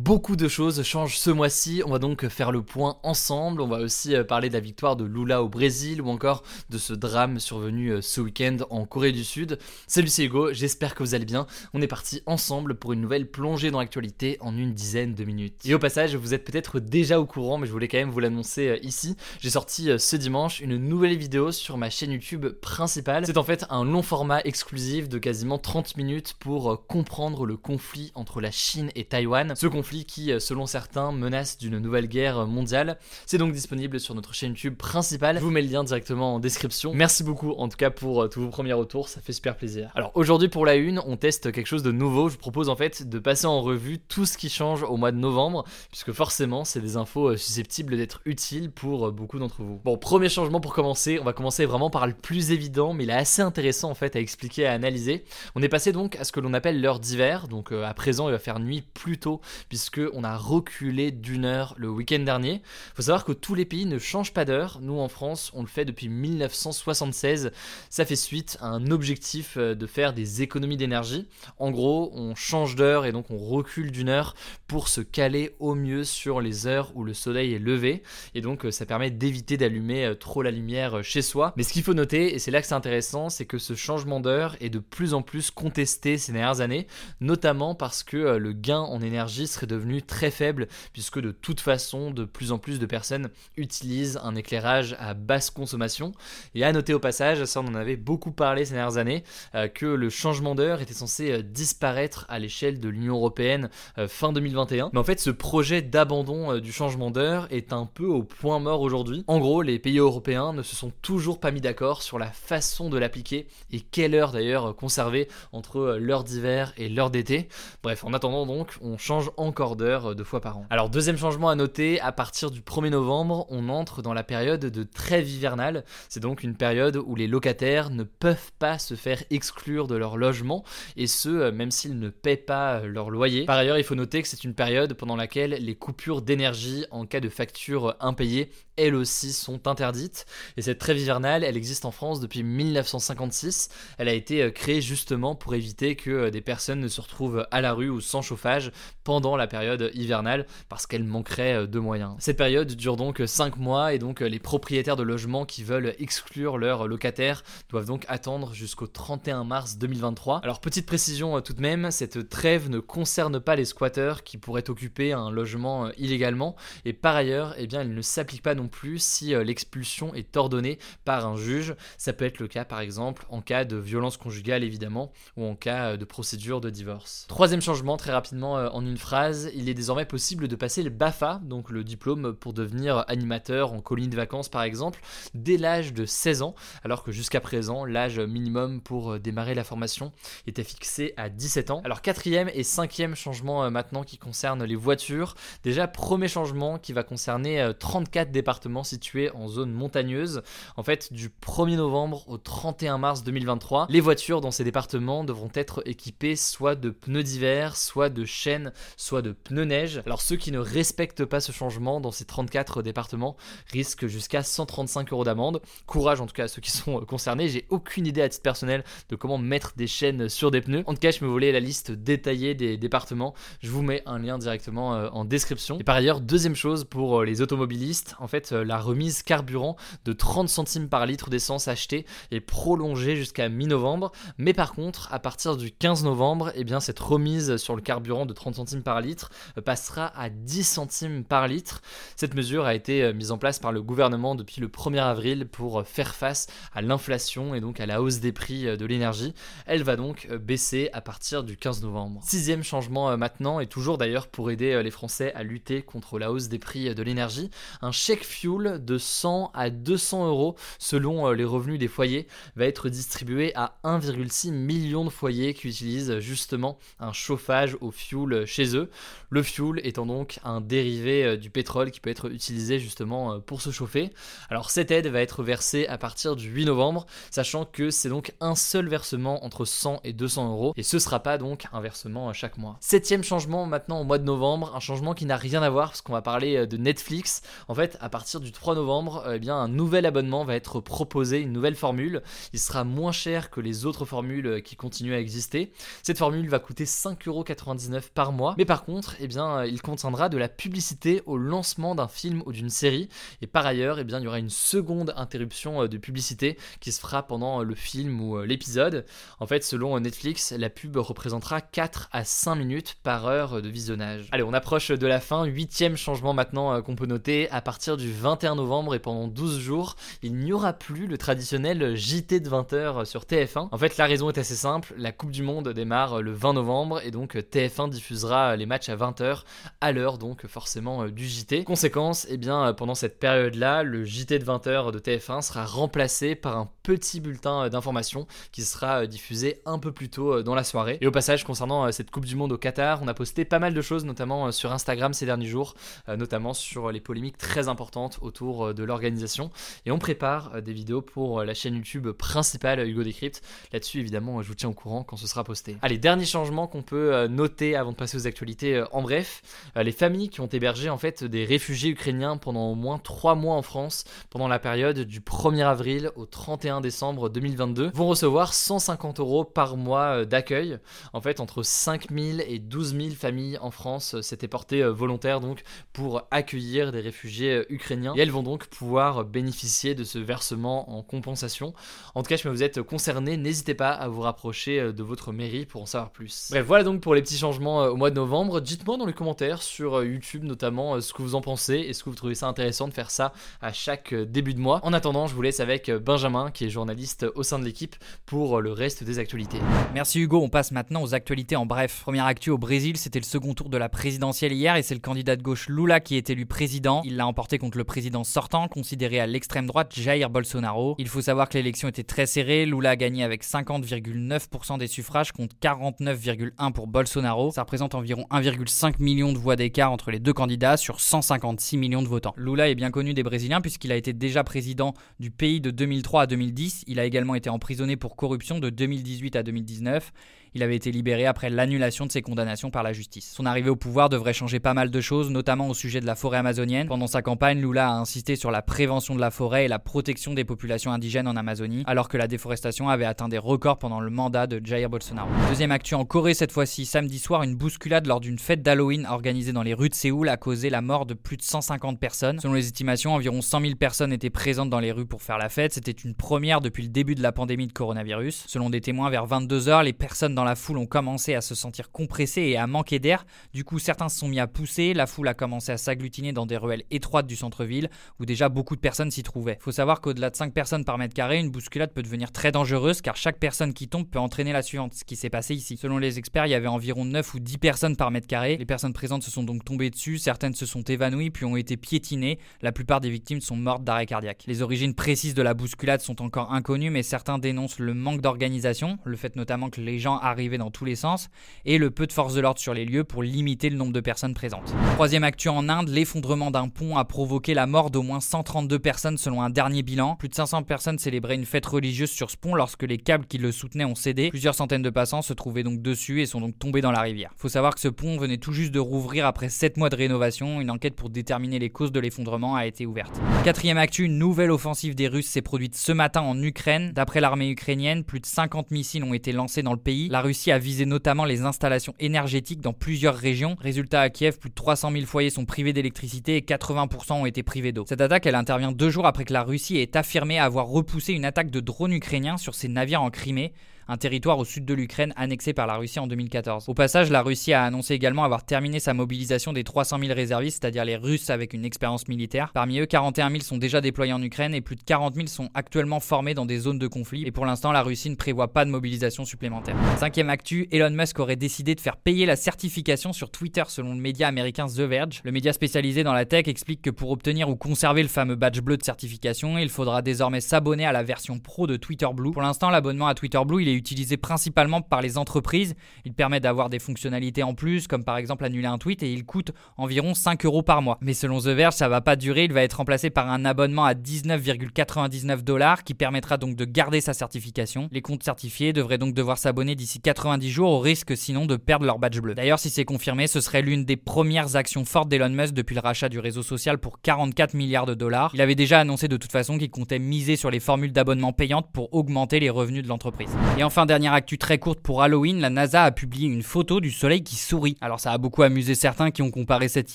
Beaucoup de choses changent ce mois-ci, on va donc faire le point ensemble, on va aussi euh, parler de la victoire de Lula au Brésil ou encore de ce drame survenu euh, ce week-end en Corée du Sud. Salut c'est Hugo, j'espère que vous allez bien, on est parti ensemble pour une nouvelle plongée dans l'actualité en une dizaine de minutes. Et au passage, vous êtes peut-être déjà au courant, mais je voulais quand même vous l'annoncer euh, ici, j'ai sorti ce dimanche une nouvelle vidéo sur ma chaîne YouTube principale. C'est en fait un long format exclusif de quasiment 30 minutes pour comprendre le conflit entre la Chine et Taïwan. Ce conflit qui, euh, selon certains, menace d'une nouvelle guerre mondiale. C'est donc disponible sur notre chaîne YouTube principale. Je vous mets le lien directement en description. Merci beaucoup en tout cas pour euh, tous vos premiers retours, ça fait super plaisir. Alors aujourd'hui pour la une, on teste quelque chose de nouveau. Je vous propose en fait de passer en revue tout ce qui change au mois de novembre, puisque forcément c'est des infos euh, susceptibles d'être utiles pour beaucoup d'entre vous. Bon, premier changement pour commencer, on va commencer vraiment par le plus évident, mais il est assez intéressant en fait à expliquer, à analyser. On est passé donc à ce que l'on appelle l'heure d'hiver, donc à présent il va faire nuit plus tôt, puisque on a reculé d'une heure le week-end dernier. Il faut savoir que tous les pays ne changent pas d'heure. Nous en France, on le fait depuis 1976. Ça fait suite à un objectif euh, de faire des économies d'énergie. En gros, on change d'heure et donc on recule d'une heure pour se caler au mieux sur les heures où le soleil est levé. Et donc euh, ça permet d'éviter d'allumer euh, trop la lumière chez soi. Mais ce qu'il faut noter, et c'est là que c'est intéressant, c'est que ce changement d'heure est de plus en plus contesté ces dernières années, notamment parce que le gain en énergie serait devenu très faible puisque de toute façon de plus en plus de personnes utilisent un éclairage à basse consommation. Et à noter au passage, ça on en avait beaucoup parlé ces dernières années, euh, que le changement d'heure était censé euh, disparaître à l'échelle de l'Union Européenne euh, fin 2021. Mais en fait ce projet d'abandon du changement d'heure est un peu au point mort aujourd'hui. En gros les pays européens ne se sont toujours pas mis d'accord sur la façon de l'appliquer et quelle heure d'ailleurs conserver entre l'heure d'hiver et l'heure d'été. Bref en attendant donc on change encore euh, deux fois par an. Alors deuxième changement à noter, à partir du 1er novembre, on entre dans la période de trêve hivernale. C'est donc une période où les locataires ne peuvent pas se faire exclure de leur logement, et ce, euh, même s'ils ne paient pas euh, leur loyer. Par ailleurs, il faut noter que c'est une période pendant laquelle les coupures d'énergie en cas de facture impayée elles aussi sont interdites. Et cette trêve hivernale, elle existe en France depuis 1956. Elle a été créée justement pour éviter que des personnes ne se retrouvent à la rue ou sans chauffage pendant la période hivernale parce qu'elle manquerait euh, de moyens. Cette période dure donc 5 mois et donc euh, les propriétaires de logements qui veulent exclure leurs locataires doivent donc attendre jusqu'au 31 mars 2023. Alors petite précision euh, tout de même, cette trêve ne concerne pas les squatteurs qui pourraient occuper un logement illégalement et par ailleurs, eh bien, elle ne s'applique pas non plus si l'expulsion est ordonnée par un juge. Ça peut être le cas par exemple en cas de violence conjugale évidemment ou en cas de procédure de divorce. Troisième changement très rapidement en une phrase, il est désormais possible de passer le BAFA, donc le diplôme pour devenir animateur en colonie de vacances par exemple, dès l'âge de 16 ans, alors que jusqu'à présent, l'âge minimum pour démarrer la formation était fixé à 17 ans. Alors quatrième et cinquième changement euh, maintenant qui concerne les voitures. Déjà, premier changement qui va concerner 34 euh, départements situés en zone montagneuse. En fait, du 1er novembre au 31 mars 2023, les voitures dans ces départements devront être équipées soit de pneus d'hiver, soit de chaînes, soit de pneus neige. Alors ceux qui ne respectent pas ce changement dans ces 34 départements risquent jusqu'à 135 euros d'amende. Courage en tout cas à ceux qui sont concernés. J'ai aucune idée à titre personnel de comment mettre des chaînes sur des pneus. En tout cas, je me volais la liste détaillée des départements. Je vous mets un lien directement euh, en description. Et par ailleurs, deuxième chose pour euh, les automobilistes, en fait, fait la remise carburant de 30 centimes par litre d'essence achetée est prolongée jusqu'à mi-novembre. Mais par contre, à partir du 15 novembre, eh bien, cette remise sur le carburant de 30 centimes par litre passera à 10 centimes par litre. Cette mesure a été mise en place par le gouvernement depuis le 1er avril pour faire face à l'inflation et donc à la hausse des prix de l'énergie. Elle va donc baisser à partir du 15 novembre. Sixième changement maintenant, et toujours d'ailleurs pour aider les Français à lutter contre la hausse des prix de l'énergie, un chèque fuel de 100 à 200 euros selon les revenus des foyers va être distribué à 1,6 million de foyers qui utilisent justement un chauffage au fuel chez eux. Le fuel étant donc un dérivé du pétrole qui peut être utilisé justement pour se chauffer. Alors cette aide va être versée à partir du 8 novembre, sachant que c'est donc un seul versement entre 100 et 200 euros, et ce sera pas donc un versement chaque mois. Septième changement maintenant au mois de novembre, un changement qui n'a rien à voir parce qu'on va parler de Netflix. En fait, à partir du 3 novembre, eh bien un nouvel abonnement va être proposé, une nouvelle formule. Il sera moins cher que les autres formules qui continuent à exister. Cette formule va coûter 5,99€ par mois, mais par contre, eh bien, il contiendra de la publicité au lancement d'un film ou d'une série. Et par ailleurs, eh bien, il y aura une seconde interruption de publicité qui se fera pendant le film ou l'épisode. En fait, selon Netflix, la pub représentera 4 à 5 minutes par heure de visionnage. Allez, on approche de la fin. Huitième changement maintenant qu'on peut noter. À partir du 21 novembre et pendant 12 jours, il n'y aura plus le traditionnel JT de 20h sur TF1. En fait, la raison est assez simple. La Coupe du Monde démarre le 20 novembre et donc TF1 diffusera les matchs à 20h à l'heure donc forcément du JT. Conséquence, eh bien pendant cette période-là, le JT de 20h de TF1 sera remplacé par un petit bulletin d'information qui sera diffusé un peu plus tôt dans la soirée. Et au passage, concernant cette Coupe du Monde au Qatar, on a posté pas mal de choses, notamment sur Instagram ces derniers jours, notamment sur les polémiques très importantes autour de l'organisation. Et on prépare des vidéos pour la chaîne YouTube principale Hugo Décrypte. Là-dessus, évidemment, je vous tiens au courant quand ce sera posté. Allez, dernier changement qu'on peut noter avant de passer aux actualités en bref. Les familles qui ont hébergé en fait des réfugiés ukrainiens pendant au moins 3 mois en France, pendant la période du 1er avril au 31 décembre 2022, vont recevoir 150 euros par mois d'accueil. En fait, entre 5000 et 12 000 familles en France s'étaient portées volontaires donc pour accueillir des réfugiés ukrainiens et elles vont donc pouvoir bénéficier de ce versement en compensation. En tout cas, si vous êtes concerné, n'hésitez pas à vous rapprocher de votre mairie pour en savoir plus. Bref, voilà donc pour les petits changements au mois de novembre. Dites-moi dans les commentaires sur YouTube notamment ce que vous en pensez. Est-ce que vous trouvez ça intéressant de faire ça à chaque début de mois? En attendant, je vous laisse avec Benjamin qui est journaliste au sein de l'équipe pour le reste des actualités. Merci Hugo, on passe maintenant aux actualités en bref. Première actu au Brésil, c'était le second tour de la présidentielle hier et c'est le candidat de gauche Lula qui est élu président. Il l'a emporté contre le président sortant, considéré à l'extrême droite Jair Bolsonaro. Il faut savoir que l'élection était très serrée. Lula a gagné avec 50,9% des suffrages contre 49,1% pour Bolsonaro. Ça représente environ 1,5 million de voix d'écart entre les deux candidats sur 156 millions de votants. Lula est bien connu des Brésiliens puisqu'il a été déjà président du pays de 2003 à 2010. Il a également été emprisonné pour corruption de 2018 à 2019. Il avait été libéré après l'annulation de ses condamnations par la justice. Son arrivée au pouvoir devrait changer pas mal de choses, notamment au sujet de la forêt amazonienne. Pendant sa campagne, Lula a insisté sur la prévention de la forêt et la protection des populations indigènes en Amazonie, alors que la déforestation avait atteint des records pendant le mandat de Jair Bolsonaro. Deuxième actu en Corée cette fois-ci, samedi soir, une bousculade lors d'une fête d'Halloween organisée dans les rues de Séoul a causé la mort de plus de 150 personnes. Selon les estimations, environ 100 000 personnes étaient présentes dans les rues pour faire la fête. C'était une première depuis le début de la pandémie de coronavirus. Selon des témoins, vers 22h, les personnes la foule ont commencé à se sentir compressées et à manquer d'air. Du coup, certains se sont mis à pousser, la foule a commencé à s'agglutiner dans des ruelles étroites du centre-ville où déjà beaucoup de personnes s'y trouvaient. Faut savoir qu'au-delà de 5 personnes par mètre carré, une bousculade peut devenir très dangereuse car chaque personne qui tombe peut entraîner la suivante, ce qui s'est passé ici. Selon les experts, il y avait environ 9 ou 10 personnes par mètre carré. Les personnes présentes se sont donc tombées dessus, certaines se sont évanouies puis ont été piétinées. La plupart des victimes sont mortes d'arrêt cardiaque. Les origines précises de la bousculade sont encore inconnues, mais certains dénoncent le manque d'organisation, le fait notamment que les gens arrivaient dans tous les sens, et le peu de force de l'ordre sur les lieux pour limiter le nombre de personnes présentes. Troisième actu en Inde, l'effondrement d'un pont a provoqué la mort d'au moins 132 personnes selon un dernier bilan. Plus de 500 personnes célébraient une fête religieuse sur ce pont lorsque les câbles qui le soutenaient ont cédé. Plusieurs centaines de passants se trouvaient donc dessus et sont donc tombés dans la rivière. Faut savoir que ce pont venait tout juste de rouvrir après 7 mois de rénovation. Une enquête pour déterminer les causes de l'effondrement a été ouverte. Quatrième actu, une nouvelle offensive des Russes s'est produite ce matin en Ukraine. D'après l'armée ukrainienne, plus de 50 missiles ont été lancés dans le pays. Russie a visé notamment les installations énergétiques dans plusieurs régions. Résultat à Kiev, plus de 300 000 foyers sont privés d'électricité et 80% ont été privés d'eau. Cette attaque, elle intervient deux jours après que la Russie ait affirmé avoir repoussé une attaque de drones ukrainiens sur ses navires en Crimée un territoire au sud de l'Ukraine annexé par la Russie en 2014. Au passage, la Russie a annoncé également avoir terminé sa mobilisation des 300 000 réservistes, c'est-à-dire les Russes avec une expérience militaire. Parmi eux, 41 000 sont déjà déployés en Ukraine et plus de 40 000 sont actuellement formés dans des zones de conflit. Et pour l'instant, la Russie ne prévoit pas de mobilisation supplémentaire. Cinquième actu, Elon Musk aurait décidé de faire payer la certification sur Twitter selon le média américain The Verge. Le média spécialisé dans la tech explique que pour obtenir ou conserver le fameux badge bleu de certification, il faudra désormais s'abonner à la version pro de Twitter Blue. Pour l'instant, l'abonnement à Twitter Blue, il est utilisé principalement par les entreprises. Il permet d'avoir des fonctionnalités en plus, comme par exemple annuler un tweet, et il coûte environ 5 euros par mois. Mais selon The Verge, ça va pas durer, il va être remplacé par un abonnement à 19,99 dollars qui permettra donc de garder sa certification. Les comptes certifiés devraient donc devoir s'abonner d'ici 90 jours au risque sinon de perdre leur badge bleu. D'ailleurs, si c'est confirmé, ce serait l'une des premières actions fortes d'Elon Musk depuis le rachat du réseau social pour 44 milliards de dollars. Il avait déjà annoncé de toute façon qu'il comptait miser sur les formules d'abonnement payantes pour augmenter les revenus de l'entreprise. Enfin, dernière actu très courte pour Halloween, la NASA a publié une photo du soleil qui sourit. Alors ça a beaucoup amusé certains qui ont comparé cette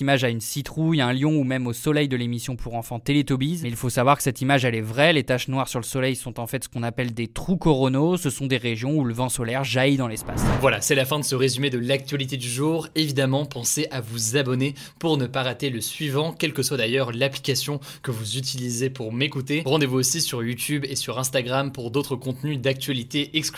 image à une citrouille, un lion ou même au soleil de l'émission pour enfants Teletubbies. Mais il faut savoir que cette image elle est vraie, les taches noires sur le soleil sont en fait ce qu'on appelle des trous coronaux, ce sont des régions où le vent solaire jaillit dans l'espace. Voilà, c'est la fin de ce résumé de l'actualité du jour. Évidemment, pensez à vous abonner pour ne pas rater le suivant, quelle que soit d'ailleurs l'application que vous utilisez pour m'écouter. Rendez-vous aussi sur YouTube et sur Instagram pour d'autres contenus d'actualité exclusifs.